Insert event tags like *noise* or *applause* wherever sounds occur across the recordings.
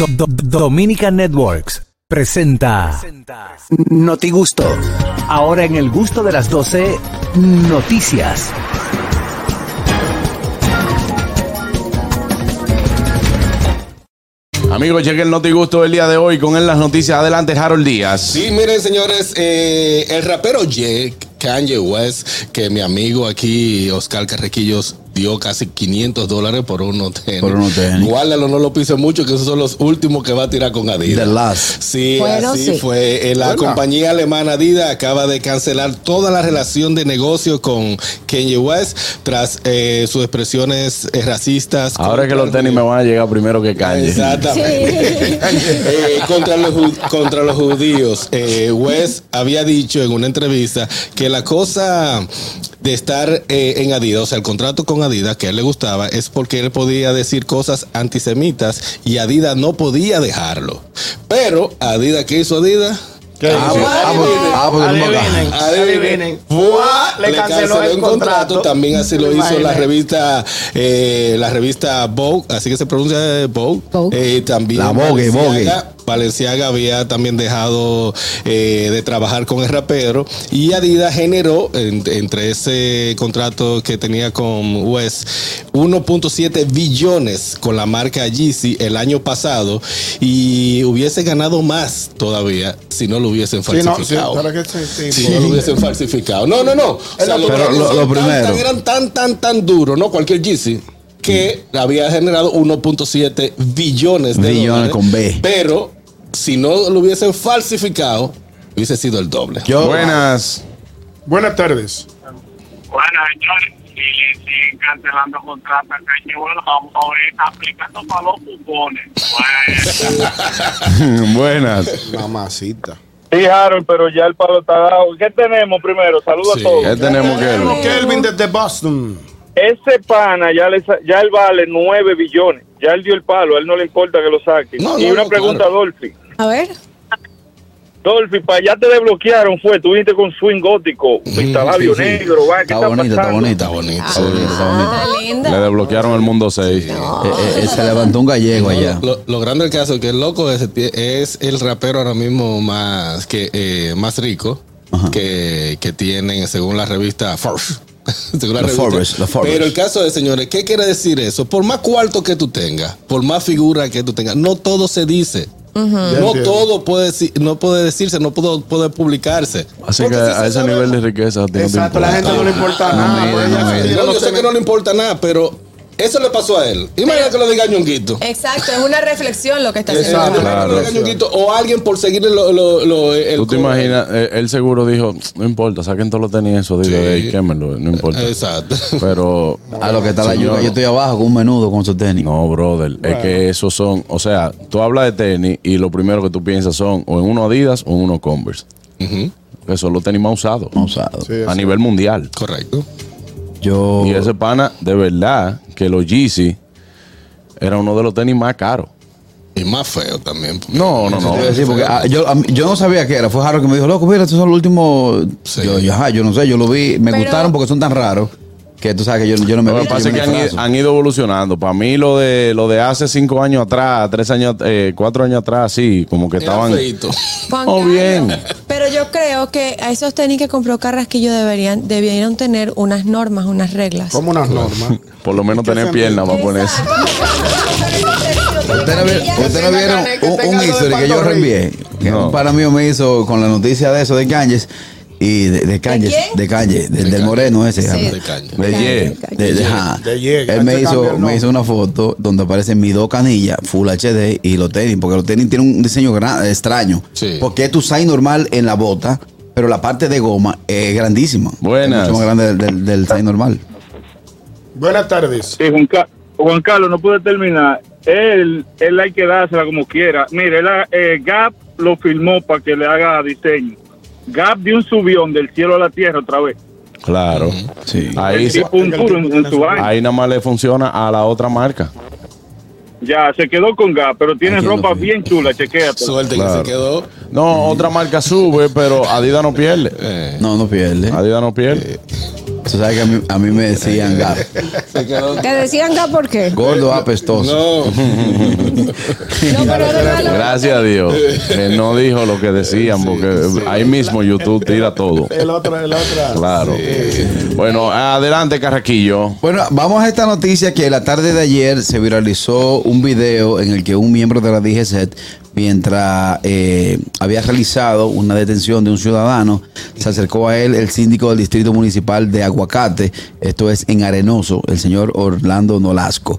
Do- Do- Dominica Networks presenta Noti Gusto. Ahora en el gusto de las 12, noticias. Amigos, chequen el Noti Gusto del día de hoy con él las noticias. Adelante, Harold Díaz. Sí, miren, señores, eh, el rapero Jake Kanye West, que mi amigo aquí, Oscar Carrequillos, dio casi 500 dólares por unos tenis. Por unos tenis. Guárdalo, no lo pise mucho, que esos son los últimos que va a tirar con Adidas. The last. Sí, Bueno, así sí. fue. Eh, La compañía alemana Adidas acaba de cancelar toda la relación de negocio con Kanye West tras eh, sus expresiones eh, racistas. Ahora que los tenis me van a llegar primero que Kanye. Exactamente. *laughs* Eh, contra, los, ju- contra los judíos. Eh, West había dicho en una entrevista que la cosa de estar eh, en Adidas, o sea, el contrato con Adidas que a él le gustaba, es porque él podía decir cosas antisemitas y Adidas no podía dejarlo. Pero, Adidas, ¿qué hizo Adidas? Le canceló el contrato. También así lo ¿Te hizo la revista, eh, la revista Vogue, así que se pronuncia eh, Vogue. Vogue. Eh, también La Vogue, Balenciaga- Balenciaga había también dejado eh, de trabajar con el rapero y Adidas generó en- entre ese contrato que tenía con West 1.7 billones con la marca Yeezy el año pasado y hubiese ganado más todavía si no lo hubiesen Sí, no, sí, falsificado. sí, no lo hubiesen falsificado. No, no, no. O sea, los Pero lo- lo primero. tan- eran tan, tan, tan duros, ¿no? Cualquier Yeezy, que había generado 1.7 billones de Billones dólares. con B. Pero si no lo hubiesen falsificado, hubiese sido el doble. Yo, Buenas. Buenas tardes. Bueno, señores, si le siguen cancelando contratos West, vamos a ver aplicando para los cupones. Bueno. *laughs* Buenas. Mamacita. Sí, Harold, pero ya el palo está dado. ¿Qué tenemos primero? Saludos Sí. a todos. ¿Qué tenemos ver? Kelvin desde Boston. Ese pana ya, le, sa- ya él vale 9 billones. Ya él dio el palo, a él no le importa que lo saquen. No, y no, una no, pregunta, claro. Dolphy. A ver. Dolphy, para allá te desbloquearon, fue, tú viniste con swing gótico, pista labio sí, sí. negro, va, ¿qué está bonita, está pasando? bonita. Está bonito. Está bonita, está bonita. Ah, Le linda. desbloquearon el mundo 6. Eh, eh, se levantó un gallego allá. Lo, lo grande del caso es que el loco ese tie- es el rapero ahora mismo más que eh, más rico que, que tienen según la revista Forbes. *laughs* Según la La revista. Forbes, la Forbes. Pero el caso es, señores, ¿qué quiere decir eso? Por más cuarto que tú tengas, por más figura que tú tengas, no todo se dice. No entiendo. todo puede, no puede decirse, no puede, puede publicarse. Así Porque que a se ese sabe- nivel de riqueza. a ti no Exacto, la gente no le importa nada. pues yo sé que no le importa nada, pero eso le pasó a él. Imagina que lo diga Ñonguito. Exacto, es una reflexión lo que está haciendo. Exacto. Imagina que lo diga Claro. Ñonguito, O alguien por seguirle lo, lo, lo- el Tú te imaginas, eh, él seguro dijo, no importa, saquen todos los tenis eso, digo, Sí. quémelo, no importa. Exacto. *laughs* Pero A lo que está la yuca, yo estoy abajo con un menudo con su tenis. No, brother, es que esos son, o sea, tú hablas de tenis y lo primero que tú piensas son o en uno Adidas o en uno Converse. Que son los tenis más usados No usado. Sí, a nivel mundial. Correcto. Yo. Y ese pana, de verdad, que los Yeezy era uno de los tenis más caros. Y más feo también. No, no, no. decir, porque, ah, yo, a yo no sabía qué era. Fue Harold que me dijo, loco, mira, estos son los últimos. Sí. Yo, yo, ajá, yo no sé, yo lo vi. Me Pero- gustaron porque son tan raros que tú sabes que yo, yo no me Lo que pasa es que han, ido evolucionando. Para mí lo de lo de hace cinco años atrás, tres años, eh, cuatro años atrás, sí, como que Era estaban. *laughs* Oh, bien. Pero yo creo que a esos tenis que compró Carrasquillo deberían, debieron tener unas normas, unas reglas. Como unas normas. *laughs* Por lo menos tener piernas para ponerse. *laughs* Ustedes no vieron, usted no vieron un, un history que yo reenvié. Que No. un pana mío me hizo con la noticia de eso de Cáñez. Y de, de quién? de Cáñez, del, del moreno ese. Sí. De caña. De Ye. De, de-. De Ye, Él me hizo, me hizo una foto donde aparecen mis dos canillas, Full HD y los tenis, porque los tenis tienen un diseño gran- extraño. Sí. Porque es tu size normal en la bota, pero la parte de goma es grandísima. Buenas. Es mucho más grande del, del, del size normal. Buenas tardes. Sí, Juan, Ca- Juan Carlos, no puede terminar. Él, él hay que dársela como quiera. Mire, él, eh, Gap lo filmó para que le haga diseño. Gap dio un subión del cielo a la tierra otra vez. Claro. Sí. Ahí, El se- tipo un duro en, en su vaina. ahí nada más le funciona a la otra marca. Ya, se quedó con Gap, pero tiene Aquí ropa bien chula, chequéate. Suerte Claro. que se quedó. No, otra marca sube, pero Adidas no pierde. Eh, No, no pierde. Adidas no pierde. Tú sabes que a mí, a mí me decían *laughs* Gap. ¿Te decían acá por qué? Gordo apestoso. No. *laughs* No, pero Gracias a Dios. Que no dijo lo que decían, porque ahí mismo YouTube tira todo. El otro, el otro. Claro. Bueno, adelante, Carraquillo. Bueno, vamos a esta noticia que la tarde de ayer se viralizó un video en el que un miembro de la DGCET, mientras eh, había realizado una detención de un ciudadano, se acercó a él el síndico del distrito municipal de Aguacate, esto es en Arenoso, el señor Orlando Nolasco.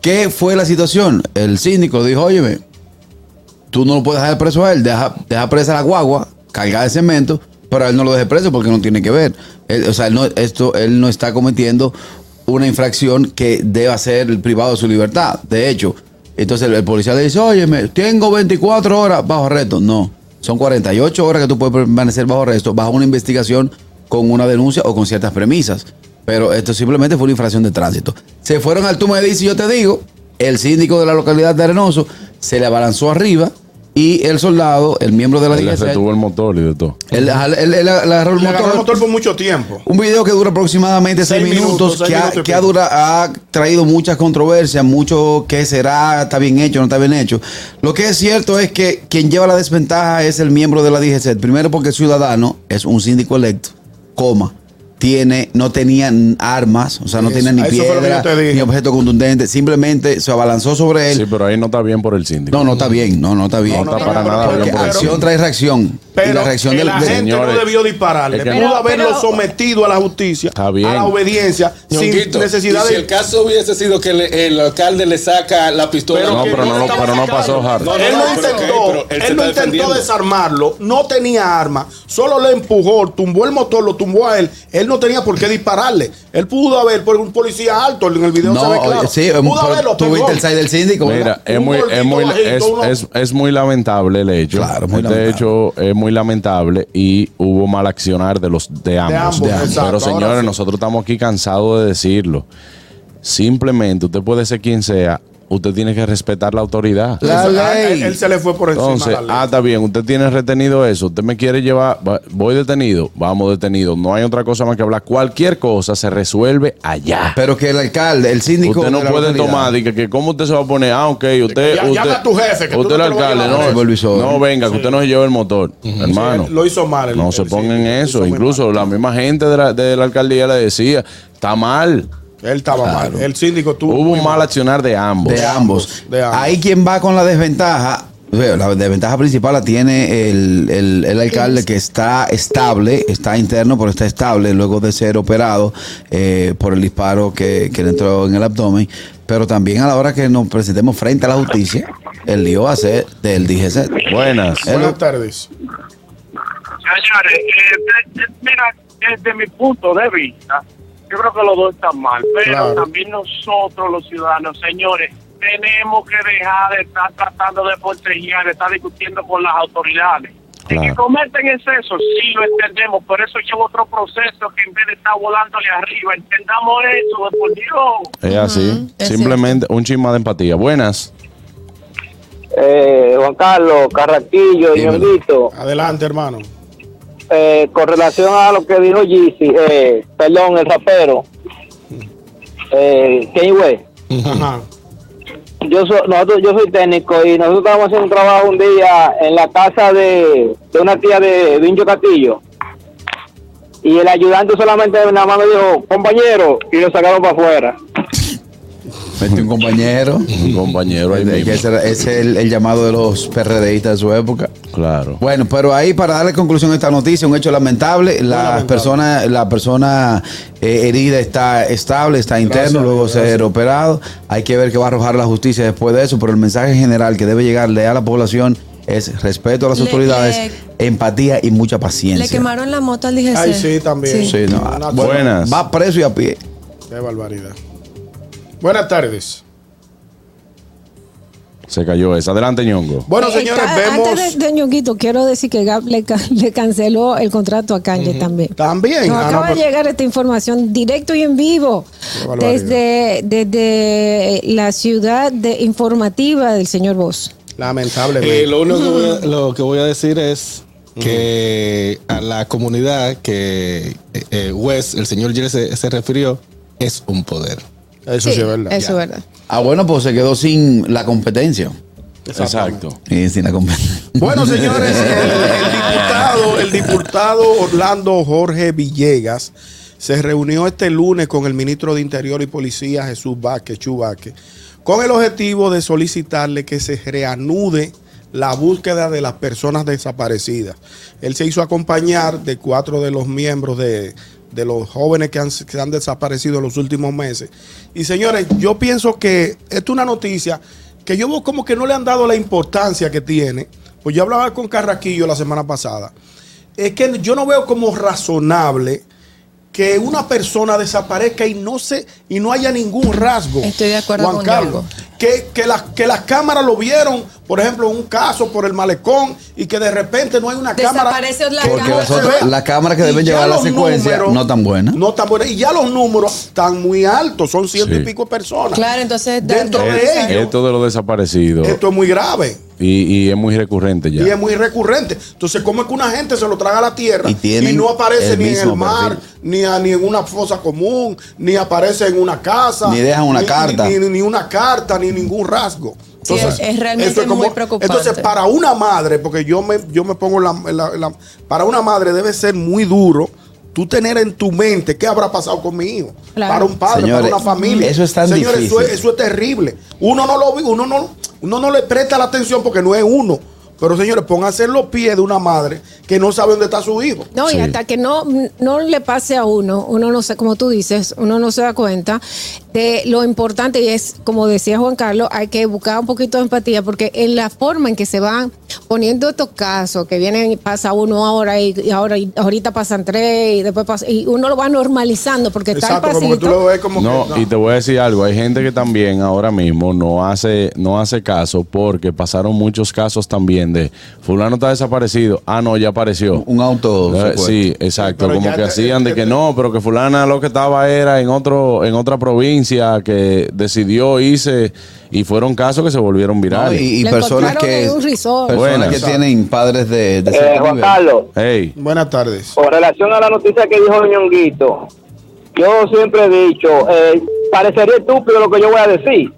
¿Qué fue la situación? El síndico dijo, óyeme, tú no lo puedes dejar preso a él, deja, deja presa la guagua, cargada de cemento, pero él no lo dejes preso porque no tiene que ver. Él- o sea, él no, esto, él no está cometiendo una infracción que deba ser privado de su libertad. De hecho, entonces el, policía le dice, oye, tengo 24 horas bajo arresto. No, son 48 horas que tú puedes permanecer bajo arresto, bajo una investigación con una denuncia o con ciertas premisas. Pero esto simplemente fue una infracción de tránsito. Se fueron al túmulo de y yo te digo, el síndico de la localidad de Arenoso se le abalanzó arriba y el soldado, el miembro de la Él DGC, retuvo el motor y de todo. él, él- él- él agarró el Le agarró el motor. motor por mucho tiempo. Un video que dura aproximadamente seis, Seis minutos, minutos, seis que, ha, que ha, dura- ha traído muchas controversias, mucho que será, está bien hecho, no está bien hecho. Lo que es cierto es que quien lleva la desventaja es el miembro de la DGC. Primero porque el ciudadano es un síndico electo, coma. Tiene, no tenían armas, o sea, no Eso, tenían ni piedra, ni objeto contundente, simplemente se abalanzó sobre él. Sí, pero ahí no está bien por el síndico. No, no está bien, no, no está bien. No está para nada Porque bien por el acción trae reacción. Pero la reacción del- agente Señores, no debió dispararle. es que- Pudo Pero- haberlo pero- sometido a la justicia, a la obediencia, sin necesidad y si de. el caso hubiese sido que le- el alcalde le saca la pistola. Pero No, pero no, pero no pasó, Hart. No, no, él no, no, intentó, él él no desarmarlo, no tenía arma, solo le empujó, tumbó el motor, lo tumbó a él. Él no tenía por qué dispararle. Él pudo haber, por un policía alto, en el video se ve No, claro. sí, pudo haberlo tú pegó. viste el side del síndico, Mira, es muy, es gordito muy, bajito, es, uno- es- es muy lamentable el hecho. Claro, muy este lamentable. hecho es muy lamentable y hubo mal accionar de los de ambos. ambos, De ambos. exacto, Pero señores, sí. nosotros estamos aquí cansados de decirlo. Simplemente, usted puede ser quien sea, usted tiene que respetar la autoridad. La Él- a- ley. Él, él se le fue por encima. Entonces, la ley. ah, está bien, usted tiene retenido eso, usted me quiere llevar, va- voy detenido, vamos detenido, no hay otra cosa más que hablar, cualquier cosa se resuelve allá. Pero que el alcalde, el síndico. Usted no de la puede localidad- tomar, y que, que cómo usted se va a poner, ah, ok, usted, Ya- usted, llama a tu jefe, que usted no el alcalde, no, no venga, que usted no se lleve el motor, hermano. Sí, lo hizo mal el- no el se pongan lo eso, incluso mal. la misma gente de la, de la alcaldía le decía, está mal. Él estaba mal. El síndico tuvo. Hubo un mal accionar de ambos. De ambos. de ambos. Ahí quien va con la desventaja. veo, La desventaja principal la tiene el, el- el alcalde que está estable, está interno, pero está estable luego de ser operado eh, por el disparo que, que le entró en el abdomen. Pero también a la hora que nos presentemos frente a la justicia, el lío va a ser del DGC. Buenas. Buenas tardes. Señores, eh, mira, desde mi punto de vista, yo creo que los dos están mal, pero Claro. también nosotros los ciudadanos, señores, tenemos que dejar de estar tratando de proteger, de estar discutiendo con las autoridades. De Claro. que cometen excesos, sí lo entendemos, por eso lleva otro proceso que en vez de estar volándole arriba, entendamos eso, de por Dios. Es así. Simplemente un chisma de empatía. Buenas. Eh, Juan Carlos, Carraquillo. Ñonguito, Adelante, hermano. Eh, con relación a lo que dijo Yeezy, eh, perdón, el rapero, eh, Kanye West, yo, so- nosotros, yo soy técnico y nosotros estábamos haciendo un trabajo un día en la casa de, de una tía de Vincho Castillo. Y el ayudante solamente nada más me dijo, compañero, y lo sacaron para afuera. Mete un compañero. *laughs* Un compañero ahí mismo. ese es el, el llamado de los PRDistas de su época. Claro. Bueno, pero ahí para darle conclusión a esta noticia, un hecho lamentable. La lamentable. persona, la persona eh, herida está estable, está interno, Gracias, luego gracias. ser operado. Hay que ver qué va a arrojar la justicia después de eso, pero el mensaje general que debe llegarle a la población es respeto a las Le- autoridades, le- empatía y mucha paciencia. Le quemaron la moto al DGC. Ay, sí, también. Sí, no, Una- Buenas. Va preso y a pie. Qué barbaridad. Buenas tardes. Se cayó esa. Adelante, ñongo. Bueno, Eh, señores, vemos. Antes de, de Ñonguito, quiero decir que Gap le, ca- *laughs* le canceló el contrato a Kanye también. También. Nos Ah, no, acaba de pero- llegar esta información directo y en vivo desde, desde la ciudad de informativa del señor Vos. Lamentablemente. Eh, lo único que voy a, lo que voy a decir es que a la comunidad que eh, eh, Wes, el señor Jerry se, se refirió, es un poder. Eso sí, es verdad. Eso es verdad. Ah, bueno, pues se quedó sin la competencia. Exacto. Sí, sin la competencia. Bueno, *laughs* señores, el, el diputado, el diputado Orlando Jorge Villegas se reunió este lunes con el ministro de Interior y Policía Jesús Vázquez, Chu Vázquez, con el objetivo de solicitarle que se reanude la búsqueda de las personas desaparecidas. Él se hizo acompañar de cuatro de los miembros de, de los jóvenes que han, que han desaparecido en los últimos meses. Y señores, yo pienso que esto es una noticia que yo como que no le han dado la importancia que tiene. Pues yo hablaba con Carraquillo la semana pasada. Es que yo no veo como razonable que una persona desaparezca y no se y no haya ningún rasgo. Estoy de acuerdo Juan con Carlos. Que, que, las- que las cámaras lo vieron, por ejemplo, un caso por el malecón y que de repente no hay una cámara. Desaparece la que Porque cámara. las, otras- las cámaras que Y deben llevar la secuencia números no tan buenas. No tan buenas. Y ya los números están muy altos, son ciento Sí. y pico personas. Claro, entonces, dentro de ellos, Esto de los desaparecidos. esto es muy grave. Y, y es muy recurrente ya. Y es muy recurrente. Entonces, ¿cómo es que una gente se lo traga a la tierra Y tienen no aparece ni en el mar, perfil. ni, a- ni en una fosa común, ni aparece en una casa? Ni dejan una carta. Ni, ni- ni una carta, ni ningún rasgo. Sí, es- es realmente muy preocupante. Entonces, para una madre, porque yo me, yo me pongo la, Para una madre debe ser muy duro tú tener en tu mente qué habrá pasado con mi hijo. Claro. Para un padre, Señores, para una familia. eso es tan Señores, Eso es, difícil. eso es terrible. Uno no lo vi, uno no, uno no le presta la atención porque no es uno. Pero señores, pónganse en los pies de una madre que no sabe dónde está su hijo. No, Sí. y hasta que no, no le pase a uno, uno no sé, como tú dices, uno no se da cuenta de lo importante y es, como decía Juan Carlos, hay que buscar un poquito de empatía porque en la forma en que se van poniendo estos casos, que vienen, pasa uno ahora y, y ahora y ahorita pasan tres y después pasa, y uno lo va normalizando porque está el Exacto, como que tú pasito. lo ves como No, que. y te voy a decir algo, hay gente que también ahora mismo no hace, no hace caso porque pasaron muchos casos también fulano está desaparecido, ah no, ya apareció. Un auto. Eh, sí, exacto, Pero como que te- hacían de te- que no, pero que fulana lo que estaba era en otro en otra provincia que decidió irse y fueron casos que se volvieron No, virales. y, personas que personas Buenas. que tienen padres de, de Eh, Juan. Carlos, Hey, Buenas tardes. con relación a la noticia que dijo Ñonguito, yo siempre he dicho, eh, parecería estúpido lo que yo voy a decir,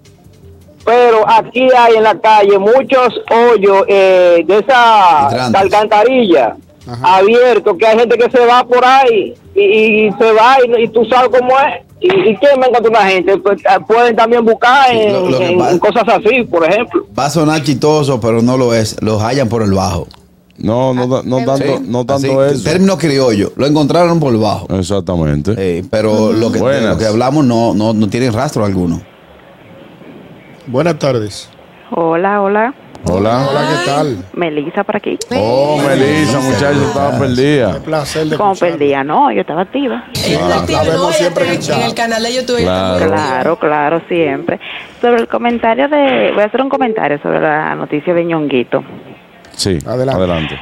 pero aquí hay en la calle muchos hoyos eh, de esa alcantarilla abiertos, que hay gente que se va por ahí y, y se va y, y tú sabes cómo es. ¿Y, y quién me encuentra una gente? Pues, eh, pueden también buscar Sí, en, lo- lo que en pasa- cosas así, por ejemplo. Va a sonar chistoso, pero no lo es. Los hallan por el bajo. no, no, no, no tanto, Sí, no tanto así, eso. Término criollo. Lo encontraron por el bajo. Exactamente. Eh, pero lo que, lo que hablamos no, no, no tiene rastro alguno. Buenas tardes. Hola, hola. Hola. Hola, ¿qué tal? Melissa por aquí. Oh, Melissa, muchacho, estaba Un perdida. placer de Como perdía, no, yo estaba activa. Ella la activa, vemos no, siempre en el en canal de YouTube. Claro. Claro, claro, siempre. Sobre el comentario de. Voy a hacer un comentario sobre la noticia de Ñonguito. Sí, Adelante. adelante.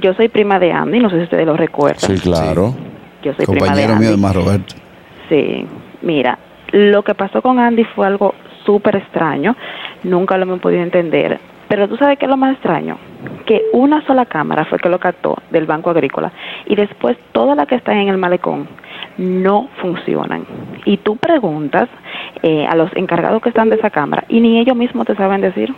Yo soy prima de Andy, no sé si ustedes lo recuerdan. Sí, claro. Yo soy prima de Compañero Andy. mío de más Roberto. Sí, mira, lo que pasó con Andy fue algo súper extraño, nunca lo hemos podido entender, pero tú sabes qué es lo más extraño, que una sola cámara fue que lo captó del Banco Agrícola y después todas las que están en el malecón no funcionan. Y tú preguntas eh, a los encargados que están de esa cámara y ni ellos mismos te saben decir.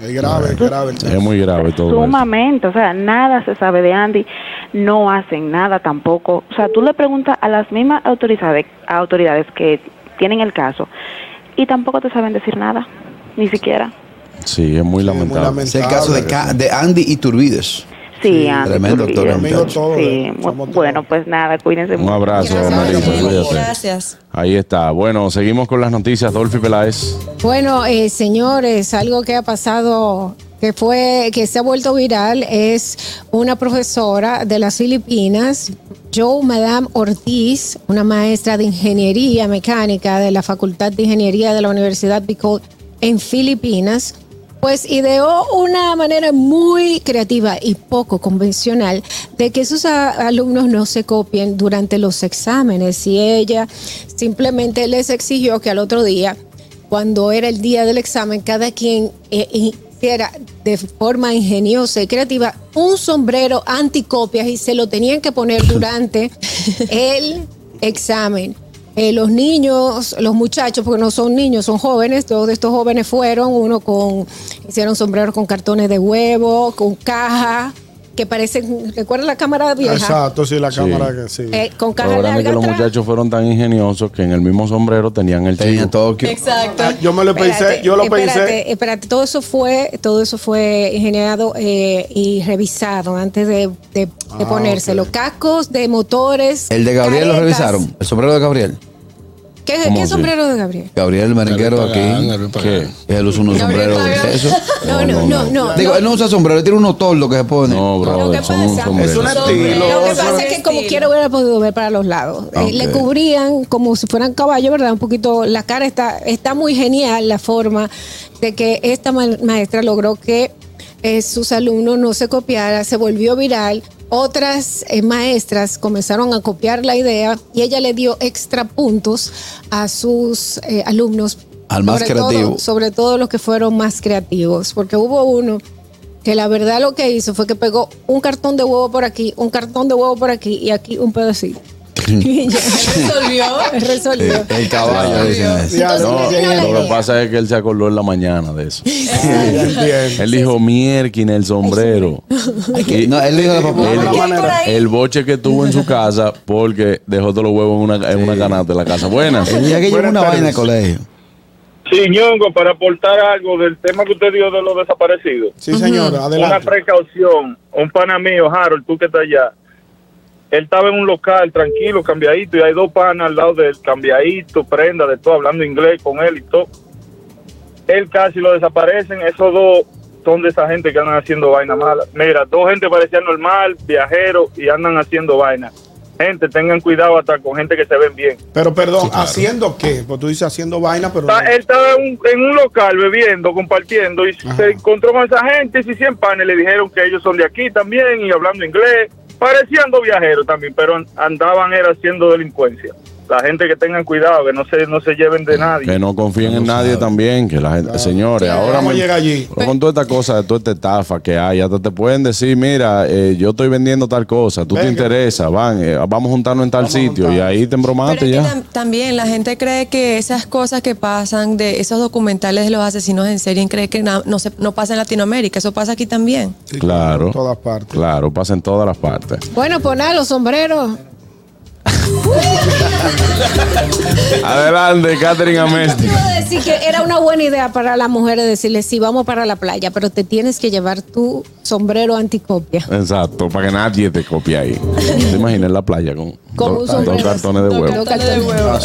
Es grave, es grave. Es muy grave todo eso. Sumamente, o sea, nada se sabe de Andy, no hacen nada tampoco. O sea, tú le preguntas a las mismas autoridades, autoridades que tienen el caso y tampoco te saben decir nada, ni siquiera. Sí, es muy Sí, muy lamentable. lamentable. Es el caso de, Ca- de Andy Iturbides. Sí, Andy tremendo Turbide. doctor, Amigo muchacho. todo, Sí, eh, bueno, pues nada, cuídense Un abrazo, Melissa. cuídate. Gracias. Ahí está. Bueno, seguimos con las noticias. Dolphy Peláez. Bueno, eh, señores, algo que ha pasado que fue que se ha vuelto viral es una profesora de las Filipinas, Joe Madame Ortiz, una maestra de ingeniería mecánica de la Facultad de Ingeniería de la Universidad Bicol en Filipinas. Pues ideó una manera muy creativa y poco convencional de que sus alumnos no se copien durante los exámenes y ella simplemente les exigió que al otro día cuando era el día del examen, cada quien eh, hiciera de forma ingeniosa y creativa un sombrero anticopias y se lo tenían que poner durante *laughs* el examen. Eh, los niños, los muchachos, porque no son niños, son jóvenes, todos estos jóvenes fueron, uno con, hicieron sombreros con cartones de huevo, con caja, que parecen, ¿recuerdan la cámara vieja? Exacto, sí, la Sí. cámara que sí. Eh, con Lo caja grande que los atrás. muchachos fueron tan ingeniosos que en el mismo sombrero tenían el Tenía chivo. Tokio. Exacto. Ah, Yo me lo pensé, Espérate, yo lo espérate, pensé. Espérate, todo eso fue, todo eso fue ingeniado eh, y revisado antes de, de- de Ah, ponérselo. ok. Cascos de motores. El de Gabriel lo revisaron. El sombrero de Gabriel. ¿Qué, ¿Cómo qué así? sombrero de Gabriel? Gabriel, el merenguero Gabriel Pagán, aquí. ¿Qué? Él usa unos Gabriel sombreros Pagán. de eso. *laughs* No, no, no, no. Digo, él no usa sombrero, él tiene unos tordos que se pone. No, Lo bro, que son un pasa- sombrero. Es un estilo. Lo que pasa es que como quiera hubiera podido ver para los lados. Eh, Ok. le cubrían como si fueran caballos, ¿verdad? Un poquito, la cara está, está muy genial la forma de que esta ma- maestra logró que eh, sus alumnos no se copiara, se volvió viral. Otras eh, maestras comenzaron a copiar la idea y ella le dio extra puntos a sus eh, alumnos. Al más sobre todo- creativo. sobre todo los que fueron más creativos, porque hubo uno que la verdad lo que hizo fue que pegó un cartón de huevo por aquí, un cartón de huevo por aquí y aquí un pedacito. *laughs* y ya Resolvió. resolvió. El caballo, dicen eso. Ya, No, lo que pasa es que él se acordó en la mañana de eso. Entiendo. Él dijo, mierquina, el sombrero. Y No, él dijo el, boche que tuvo en su casa porque dejó todos los huevos en una, en una canasta de la casa. Buenas. El día que una tardes. vaina de colegio. Sí, Ñongo, para aportar algo del tema que usted dio de los desaparecidos. Sí, señora, Una adelante. precaución. Un pana mío, Harold, tú que estás allá. Él estaba en un local tranquilo, cambiadito, y hay dos panas al lado del cambiadito, prenda, de todo, hablando inglés con él y todo. Él casi lo desaparecen. Esos dos son de esa gente que andan haciendo vaina mala. Mira, dos gente parecía normal, viajeros, y andan haciendo vaina. Gente, tengan cuidado hasta con gente que se ven bien. Pero perdón, ¿haciendo qué? Pues tú dices haciendo vaina, pero. Está- no. él estaba en un, en un local bebiendo, compartiendo y Ajá. se encontró con esa gente y 100 panes le dijeron que ellos son de aquí también y hablando inglés. Parecían dos viajeros también, pero an- andaban era haciendo delincuencia. La gente que tengan cuidado, que no se, no se lleven de nadie. Que no confíen en nadie también, que la gente, señores, ahora ¿Cómo me- llega allí? pero con toda esta cosa, de toda esta estafa que hay, hasta te pueden decir, mira, eh, yo estoy vendiendo tal cosa, tú te interesa, van, eh, vamos a juntarnos en tal Vamos sitio y ahí te embromaste que ya. tam- también la gente cree que esas cosas que pasan, de esos documentales de los asesinos en serie, cree que na- no, se, no pasa en Latinoamérica. Eso pasa aquí también. Sí, Claro. En todas partes. Claro, pasa en todas las partes. Bueno, pues nada, los sombreros. *laughs* Adelante, Catherine Amesti. Iba a decir que era una buena idea para las mujeres decirle, sí, vamos para la playa, pero te tienes que llevar tu sombrero anticopia. Exacto, para que nadie te copie ahí. ¿Te imaginas en la playa con, dos cartones de Dos huevo? cartones de huevo.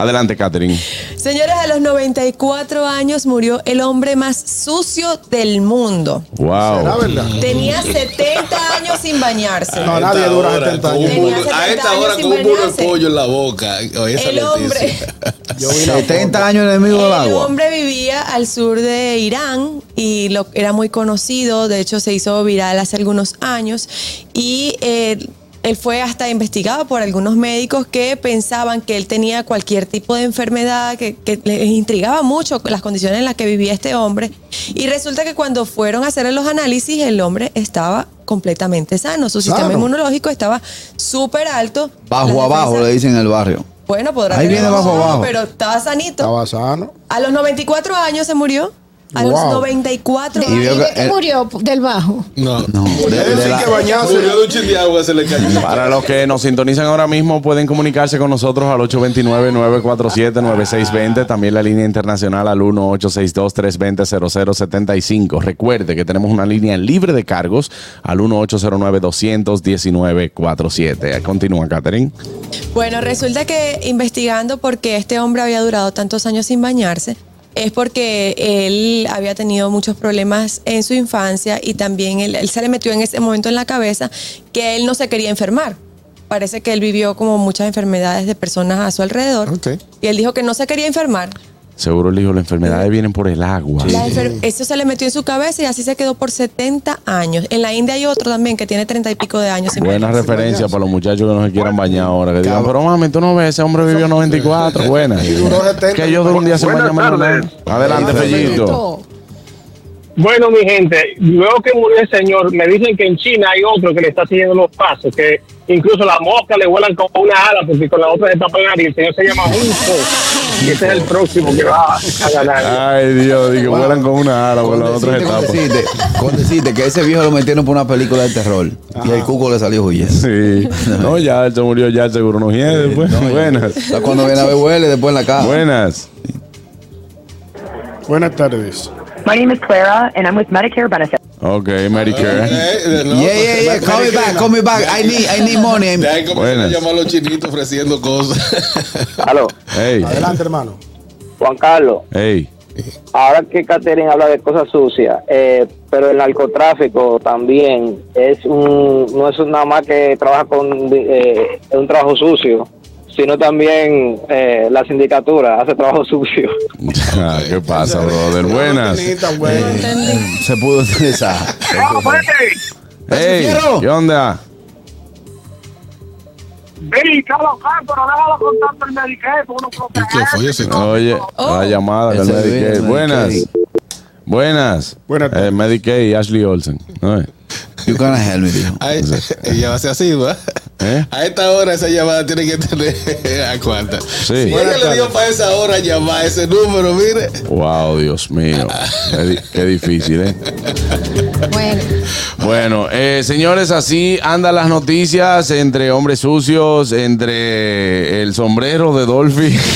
Adelante, Catherine. Señores, a los 94 años murió el hombre más sucio del mundo. Wow. ¿Será verdad? Tenía 70 años sin bañarse. No, nadie dura hora, 70 con un años. Tenía mulo- a 70 esta años hora con un mulo de pollo en la boca. Oye, esa El noticia. hombre. *laughs* Yo vi la 70 años enemigo del El agua. hombre vivía al sur de Irán y lo, era muy conocido, de hecho se hizo viral hace algunos años y eh, él fue hasta investigado por algunos médicos que pensaban que él tenía cualquier tipo de enfermedad, que, que les intrigaba mucho las condiciones en las que vivía este hombre y resulta que cuando fueron a hacerle los análisis el hombre estaba completamente sano, su sistema inmunológico estaba súper alto. Bajo abajo, le dicen en el barrio. Bueno, podrá Ahí tener viene bajo abajo. pero estaba sanito. Estaba sano. A los 94 años se murió. A los Wow. 94 Y ¿Y veo años. de que qué él- murió? Del bajo. No. No, de, Es de decir, la- que bañarse. Murió de un chin de agua, se le cayó. Para los que nos sintonizan ahora mismo, pueden comunicarse con nosotros al 829-947-9620. También la línea internacional al 1-862-320-0075. Recuerde que tenemos una línea libre de cargos al 1-809-219-47. Continúa, Catherine. Bueno, resulta que investigando por qué este hombre había durado tantos años sin bañarse, es porque él había tenido muchos problemas en su infancia y también él, él se le metió en ese momento en la cabeza que él no se quería enfermar. Parece que él vivió como muchas enfermedades de personas a su alrededor. Y él dijo que no se quería enfermar. Seguro le dijo, las enfermedades vienen por el agua. Eso se le metió en su cabeza y así se quedó por 70 años. En la India hay otro también que tiene 30 y pico de años. Buena referencia para los muchachos que no se quieran bañar ahora. Que digan, pero mami, tú no ves, ese hombre vivió 94. Buena. Y duró 70. Que yo duré un día bañarme. tardes. nada. Adelante, Fellito. Bueno, mi gente, luego que murió el señor, me dicen que en China hay otro que le está siguiendo los pasos, que incluso las moscas le vuelan con una ala porque con la otra se tapa la nariz. El señor se llama Junco y ese es el próximo que va a ganar. Ay, Dios, y que vuelan con una ala por la otra etapa. Condecite, condecite, que ese viejo lo metieron por una película de terror. Y el cuco le salió huyendo. Sí. No, ya él se murió, ya seguro no hiede después. Buenas. O sea, cuando viene a ver huele, después en la casa. Buenas. Buenas tardes. My name is Clara, and I'm with Medicare Benefits. Ok, Medicare. Eh, no, Yeah, yeah, yeah. Call me back, call me back. I need, I need money. Ahí comienzan a llamar a los chinitos ofreciendo cosas. *laughs* Aló, Hey, Adelante, hermano. Juan Carlos. hey. Ahora que Catherine habla de cosas sucias, eh, pero el narcotráfico también es un, no es nada más que trabaja con eh, es un trabajo sucio, sino también eh, la sindicatura hace trabajo *laughs* sucio. Ah, ¿Qué pasa, brother? Buenas. Bonita, güey. Se pudo *laughs* utilizar. Hey, Fierro. ¿qué onda? Ven, Carlos pero déjalo con tanto el Medicare, uno ¿Y qué fue ese? Oye, la llamada del viene Buenas. Medicaid. Buenas. Buenas Eh, Medicaid, Ashley Olsen. ¿no? You gonna help me, dijo. Ella va a ser así, ¿va? ¿Eh? A esta hora esa llamada tiene que tener *laughs* a cuánta. Sí. Si ella le dio para esa hora llamar ese número, mire. Wow, Dios mío. Qué, di- qué difícil, ¿eh? Bueno, Bueno, eh, señores, así andan las noticias entre hombres sucios, entre el sombrero de Dolphy. *laughs*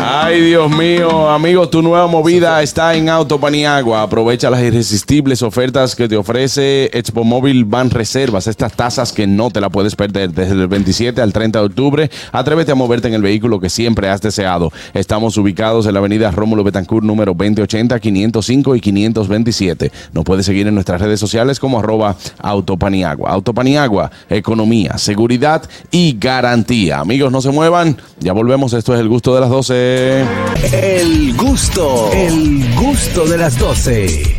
Ay, Dios mío, amigos, tu nueva movida está en Autopaniagua. Aprovecha las irresistibles ofertas que te ofrece Expo Móvil Van Estas tasas que no te la puedes perder desde el 27 al 30 de octubre. Atrévete a moverte en el vehículo que siempre has deseado. Estamos ubicados en la avenida Rómulo Betancourt número 2080, 505 y 527. Nos puedes seguir en nuestras redes sociales como arroba Autopaniagua. Autopaniagua, economía, seguridad y garantía. Amigos, no se muevan. Ya volvemos. Esto es el gusto de las 12. El gusto, el gusto de las 12.